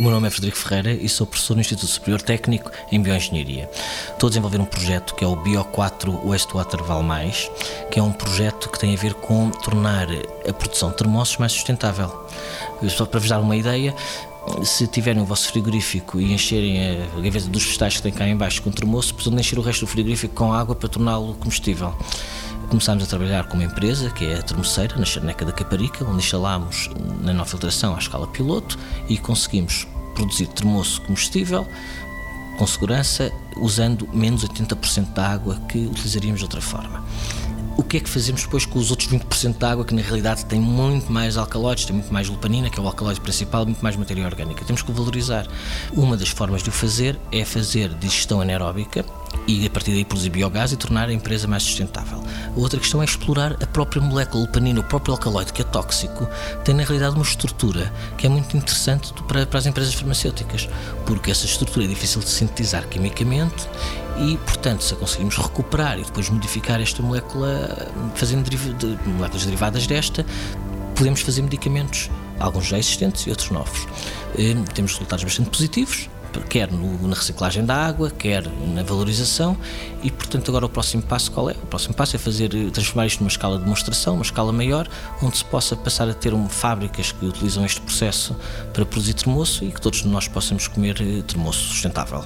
nome é Frederico Ferreira e sou professor no Instituto Superior Técnico em Bioengenharia. Estou a desenvolver um projeto que é o Bio4 Wastewater Mais, que é um projeto que tem a ver com tornar a produção de termossos mais sustentável. Só para vos dar uma ideia, se tiverem o vosso frigorífico e encherem a gaveta dos vegetais que tem cá em baixo com termoço, precisam encher o resto do frigorífico com água para torná-lo comestível. Começámos a trabalhar com uma empresa, que é a Termoceira, na Charneca da Caparica, onde instalámos nanofiltração à escala piloto e conseguimos produzir termoço comestível com segurança, usando menos 80% da água que utilizaríamos de outra forma o que é que fazemos depois com os outros 20% de água que na realidade tem muito mais alcaloides, tem muito mais lupanina, que é o alcaloide principal, muito mais matéria orgânica. Temos que valorizar. Uma das formas de o fazer é fazer digestão anaeróbica e a partir daí produzir biogás e tornar a empresa mais sustentável. Outra questão é explorar a própria molécula lupanina, o próprio alcaloide que é tóxico, tem na realidade uma estrutura que é muito interessante para, para as empresas farmacêuticas, porque essa estrutura é difícil de sintetizar quimicamente e, portanto, se a conseguimos recuperar e depois modificar esta molécula, fazendo de, moléculas derivadas desta, podemos fazer medicamentos, alguns já existentes e outros novos. Eh, temos resultados bastante positivos, quer no, na reciclagem da água, quer na valorização e, portanto, agora o próximo passo qual é? O próximo passo é fazer, transformar isto numa escala de demonstração, uma escala maior, onde se possa passar a ter um, fábricas que utilizam este processo para produzir termoço e que todos nós possamos comer eh, termoço sustentável.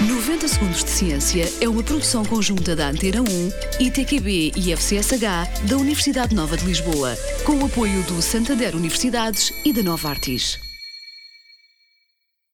90 Segundos de Ciência é uma produção conjunta da Antena 1, ITQB e FCSH da Universidade Nova de Lisboa, com o apoio do Santander Universidades e da Nova Artis.